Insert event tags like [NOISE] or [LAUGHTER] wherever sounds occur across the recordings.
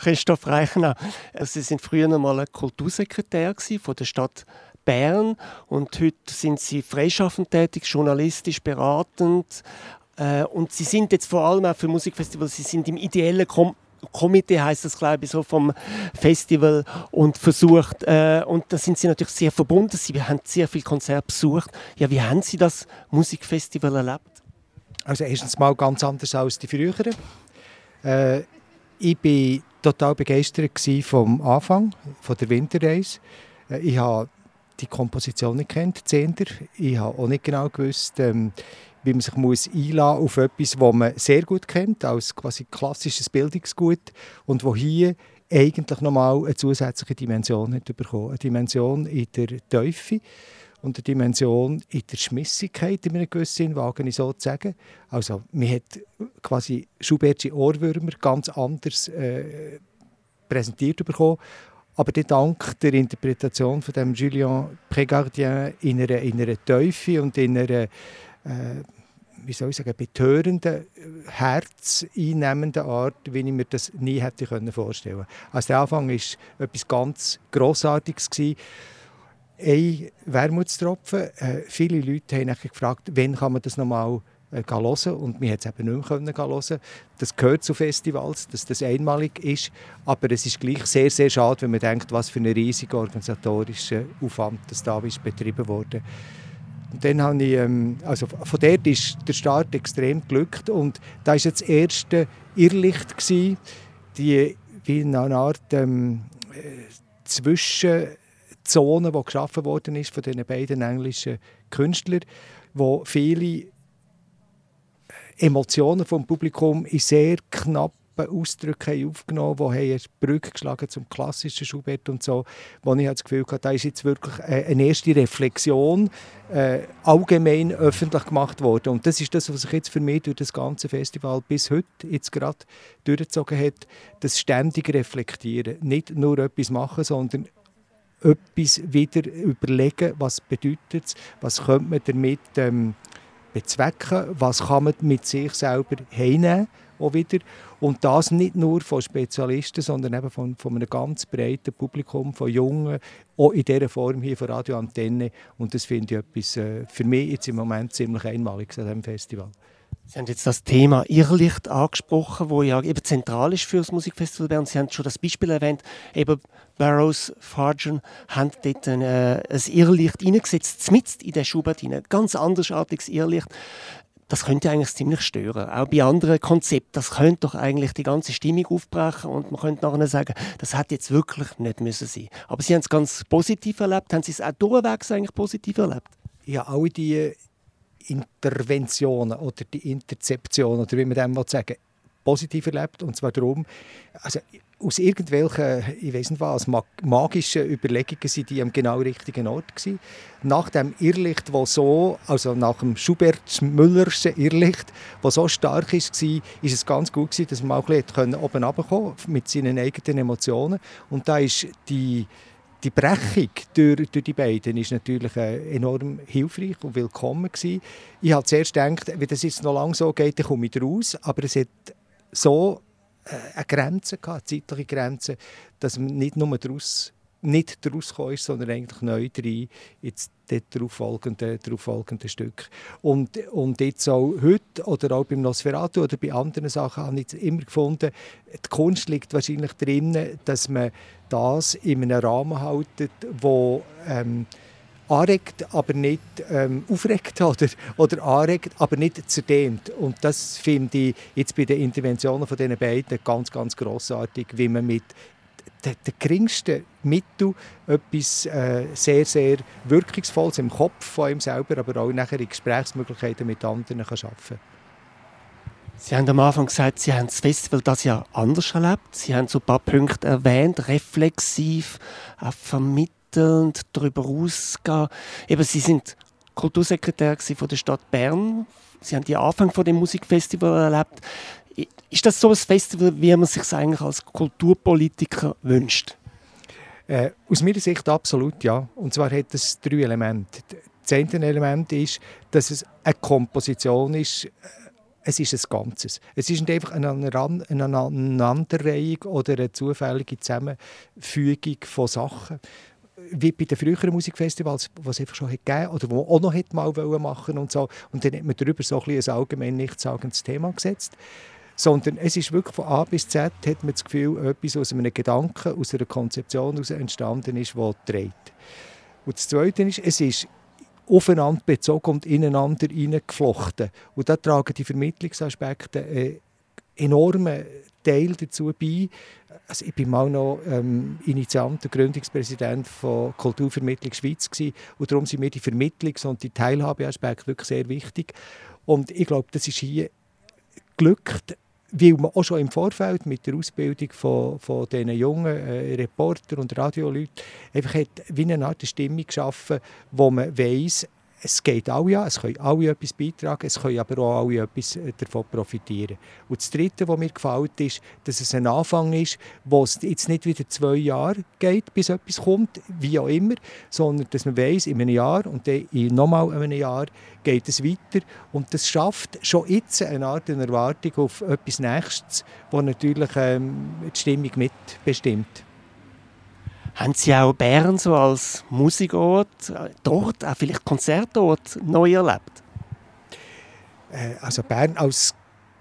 Christoph Reichner. Sie sind früher einmal Kultursekretär von der Stadt Bern und heute sind Sie freischaffend tätig, journalistisch beratend. Äh, und Sie sind jetzt vor allem auch für Musikfestivals, Sie sind im ideellen Kom Komitee heißt das glaube ich so vom Festival und versucht äh, und da sind sie natürlich sehr verbunden. Sie haben sehr viel Konzerte besucht. Ja, wie haben Sie das Musikfestival erlebt? Also erstens mal ganz anders als die früheren. Äh, ich war total begeistert vom Anfang, von der Winterreise. Äh, ich habe die Komposition nicht kennt, Zehnder. Ich habe auch nicht genau gewusst, ähm, wie man sich muss einlassen auf etwas, das man sehr gut kennt, als quasi klassisches Bildungsgut und wo hier eigentlich nochmal eine zusätzliche Dimension hat bekommen. Eine Dimension in der Teufel und eine Dimension in der Schmissigkeit, in einem gewissen Sinn, wage ich so zu sagen. Also, man hat quasi Schubertsche Ohrwürmer ganz anders äh, präsentiert bekommen, aber dank der Interpretation von dem Julien Prégardien in einer, in einer Teufel und in einer äh, wie soll ich sagen, betörenden, herzeinnehmenden Art, wie ich mir das nie hätte vorstellen können. Also der Anfang war etwas ganz Grossartiges. Gewesen ein Wermutstropfen. Äh, viele Leute haben gefragt, wann kann man das nochmal äh, hören und wir konnten es eben nicht mehr hören. Das gehört zu Festivals, dass das einmalig ist, aber es ist gleich sehr, sehr schade, wenn man denkt, was für ein riesiger organisatorischer Aufwand das da ist betrieben wurde. Und dann habe ich, ähm, also von dort ist der Start extrem glückt und da war jetzt das erste Irrlicht gewesen, die wie eine Art ähm, äh, zwischen Zone, die geschaffen worden ist von diesen beiden englischen Künstlern, wo viele Emotionen vom Publikum in sehr knappen Ausdrücke aufgenommen haben, die eine Brücke geschlagen zum klassischen Schubert und so, wo ich das Gefühl hatte, da ist jetzt wirklich eine erste Reflexion äh, allgemein öffentlich gemacht worden. Und das ist das, was sich jetzt für mich durch das ganze Festival bis heute jetzt gerade durchgezogen hat, das ständige Reflektieren. Nicht nur etwas machen, sondern etwas wieder überlegen, was bedeutet es, was könnte man damit ähm, bezwecken, was kann man mit sich selber heimnehmen wieder. Und das nicht nur von Spezialisten, sondern eben von, von einem ganz breiten Publikum, von Jungen, auch in dieser Form hier von Radio Antenne. Und das finde ich etwas äh, für mich jetzt im Moment ziemlich einmalig an diesem Festival. Sie haben jetzt das Thema Irrlicht angesprochen, wo ja eben zentral ist für das Musikfestival Bern. Sie haben schon das Beispiel erwähnt, eben Barrows Fargen haben dort ein, äh, ein Irrlicht eingesetzt, mitten in der Schubert hinein. Ganz andersartiges Irrlicht. Das könnte eigentlich ziemlich stören. Auch bei anderen Konzepten. Das könnte doch eigentlich die ganze Stimmung aufbrechen und man könnte nachher sagen, das hat jetzt wirklich nicht müssen sein. Aber Sie haben es ganz positiv erlebt. Haben Sie es auch durchwegs eigentlich positiv erlebt? Ja, alle die Interventionen oder die Interzeption oder wie man dem sagen positiv erlebt. Und zwar darum, also aus irgendwelchen, ich weiß nicht was, magischen Überlegungen sind die am genau richtigen Ort gewesen. Nach dem Irrlicht, wo so, also nach dem Schubert-Müllerschen Irrlicht, wo so stark ist, war, ist es ganz gut gewesen, dass man auch ein bisschen oben runterkommen mit seinen eigenen Emotionen. Und da ist die die Brechung durch, durch, die beiden ist natürlich äh, enorm hilfreich und willkommen gewesen. Ich habe zuerst gedacht, wenn das jetzt noch lange so geht, dann komme ich raus. Aber es hat so äh, eine Grenze gehabt, eine zeitliche Grenze, dass man nicht nur daraus nicht daraus ist, sondern eigentlich neu rein ins darauffolgende, darauffolgende Stück. Und, und jetzt auch heute oder auch beim Nosferatu oder bei anderen Sachen habe ich immer gefunden, die Kunst liegt wahrscheinlich darin, dass man das in einem Rahmen hält, wo ähm, anregt, aber nicht ähm, aufregt [LAUGHS] oder, oder anregt, aber nicht zerdehnt. Und das finde ich jetzt bei den Interventionen von diesen beiden ganz, ganz grossartig, wie man mit den, den geringsten Mitteln etwas äh, sehr, sehr Wirkungsvolles im Kopf von ihm selber, aber auch nachher in Gesprächsmöglichkeiten mit anderen kann schaffen Sie haben am Anfang gesagt, Sie haben das Festival das Jahr anders erlebt. Sie haben so ein paar Punkte erwähnt, reflexiv, auch vermittelnd, darüber ausgehen. Eben, Sie sind Kultursekretär von der Stadt Bern. Sie haben die Anfang von dem Musikfestival erlebt. Ist das so ein Festival, wie man sich eigentlich als Kulturpolitiker wünscht? Äh, aus meiner Sicht absolut ja. Und zwar hat es drei Elemente. Das eine Element ist, dass es eine Komposition ist, es ist ein Ganzes. Es ist nicht einfach eine, Aneinanderreihung oder eine zufällige Zusammenfügung von Sachen, wie bei den früheren Musikfestivals, die es einfach schon hat gegeben oder wo auch noch mal machen und so. Und dann hat man darüber so ein, ein allgemein nichtssagendes Thema gesetzt. Sondern es ist wirklich von A bis Z, hat man das Gefühl, etwas aus einem Gedanken, aus einer Konzeption heraus entstanden ist, die trägt. Und das Zweite ist, es ist aufeinander bezogen und ineinander hineingeflochten. Und da tragen die Vermittlungsaspekte einen enormen Teil dazu bei. Also ich bin mal noch ähm, Initiant, der Gründungspräsident von Kulturvermittlung Schweiz gewesen, und darum sind mir die Vermittlungs- und die Teilhabeaspekte wirklich sehr wichtig. Und ich glaube, das ist hier glückt, weil man auch schon im Vorfeld mit der Ausbildung von, von diesen jungen äh, Reporter und Radioleuten einfach hat wie eine Art Stimmung geschaffen, wo man weiß, es geht alle an, es können alle etwas beitragen, es können aber auch alle etwas äh, davon profitieren. Und das Dritte, was mir gefällt, ist, dass es ein Anfang ist, wo es jetzt nicht wieder zwei Jahre geht, bis etwas kommt, wie auch immer, sondern dass man weiß, in einem Jahr und dann in nochmal einem Jahr geht es weiter. Und das schafft schon jetzt eine Art Erwartung auf etwas Nächstes, das natürlich ähm, die Stimmung mitbestimmt. Haben Sie auch Bern so als Musikort, dort auch vielleicht Konzertort neu erlebt? Äh, also Bern als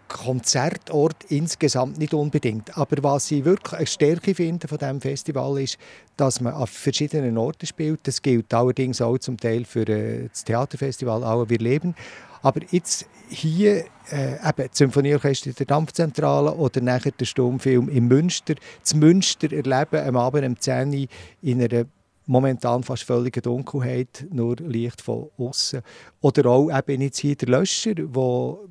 Konzertort insgesamt nicht unbedingt. Aber was ich wirklich eine Stärke finde von diesem Festival ist, dass man an verschiedenen Orten spielt. Das gilt allerdings auch zum Teil für äh, das Theaterfestival «Aue wir leben». Aber jetzt hier äh, eben das Symphonieorchester der Dampfzentrale oder nachher der Stummfilm in Münster. Das Münster erleben am Abend um 10 Uhr in einer momentan fast völlige Dunkelheit, nur Licht von außen. Oder auch eben jetzt hier der Löscher, wo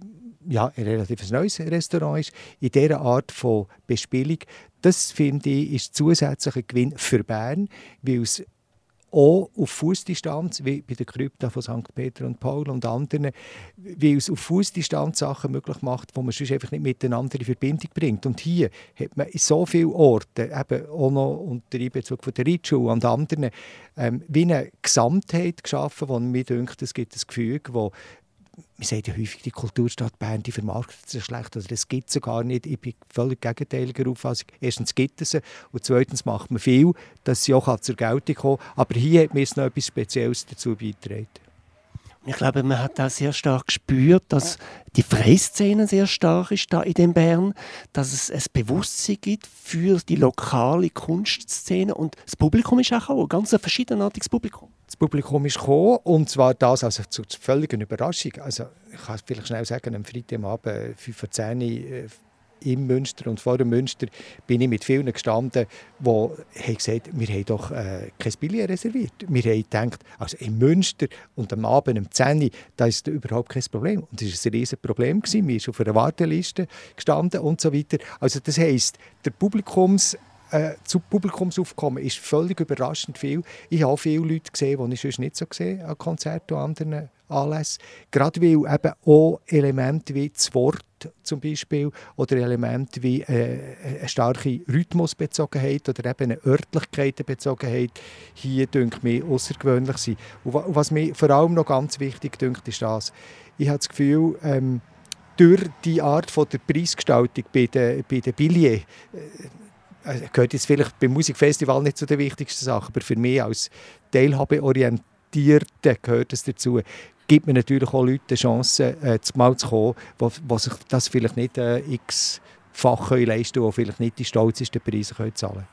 ja, ein relativ neues Restaurant ist, in dieser Art von Bespielung. Das finde ich ist zusätzlicher Gewinn für Bern, weil es auch auf Fußdistanz, wie bei der Krypta von St. Peter und Paul und anderen, weil es auf Fußdistanz Sachen möglich macht, die man sonst einfach nicht miteinander in Verbindung bringt. Und hier hat man in so vielen Orten, eben auch noch unter Einbezug von der Ritschule und anderen, ähm, wie eine Gesamtheit geschaffen, wo mir denkt, es gibt ein Gefühl, wo man sagt ja häufig, die Kulturstadt Bern die vermarktet sich schlecht. Also das gibt es gar nicht. Ich bin völlig gegenteiliger Auffassung. Erstens gibt es sie und zweitens macht man viel, dass sie auch zur Geltung kommen Aber hier hat mir noch etwas Spezielles dazu beigetragen. Ich glaube, man hat auch sehr stark gespürt, dass die Freiszene sehr stark ist da in dem Bern, dass es ein Bewusstsein gibt für die lokale Kunstszene und das Publikum ist auch ein ganz verschiedenartiges Publikum. Das Publikum ist gekommen und zwar das also zur völligen Überraschung. Also ich kann es vielleicht schnell sagen, am Freitagabend 5 vor 10 Uhr im Münster und vor dem Münster bin ich mit vielen gestanden, die haben gesagt wir haben doch äh, kein Billett reserviert. Wir haben gedacht, also im Münster und am Abend um 10 Uhr, da ist überhaupt kein Problem. Und das war ein riesiges Problem. Wir sind auf einer Warteliste gestanden und so weiter. Also das heisst, der Publikums äh, zu Publikumsaufkommen ist völlig überraschend viel. Ich habe viele Leute gesehen, die ich sonst nicht so gesehen an Konzerten und anderen Anlässen. Gerade weil eben auch Elemente wie das Wort zum Beispiel oder Elemente wie äh, eine starke Rhythmusbezogenheit oder eben eine Örtlichkeitenbezogenheit hier, denke ich, außergewöhnlich sind. Und was mir vor allem noch ganz wichtig dünkt, ist das. Ich habe das Gefühl, ähm, durch die Art von der Preisgestaltung bei den, bei den Billets, äh, gehört jetzt vielleicht beim Musikfestival nicht zu den wichtigsten Sachen, aber für mich als Teilhabeorientierter gehört es dazu gibt man natürlich auch Leuten die Chance, äh, mal zu kommen, die sich das vielleicht nicht äh, x-fach leisten können, die vielleicht nicht die stolzesten Preise können zahlen können.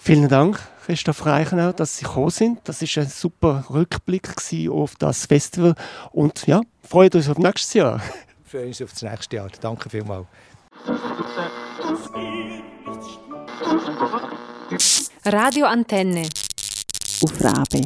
Vielen Dank, Christoph Reichenau, dass Sie gekommen sind. Das war ein super Rückblick auf das Festival. Und ja, freut uns auf nächstes Jahr. Wir freuen uns auf das nächste Jahr. Danke vielmals. Radio Antenne. Auf Rabe.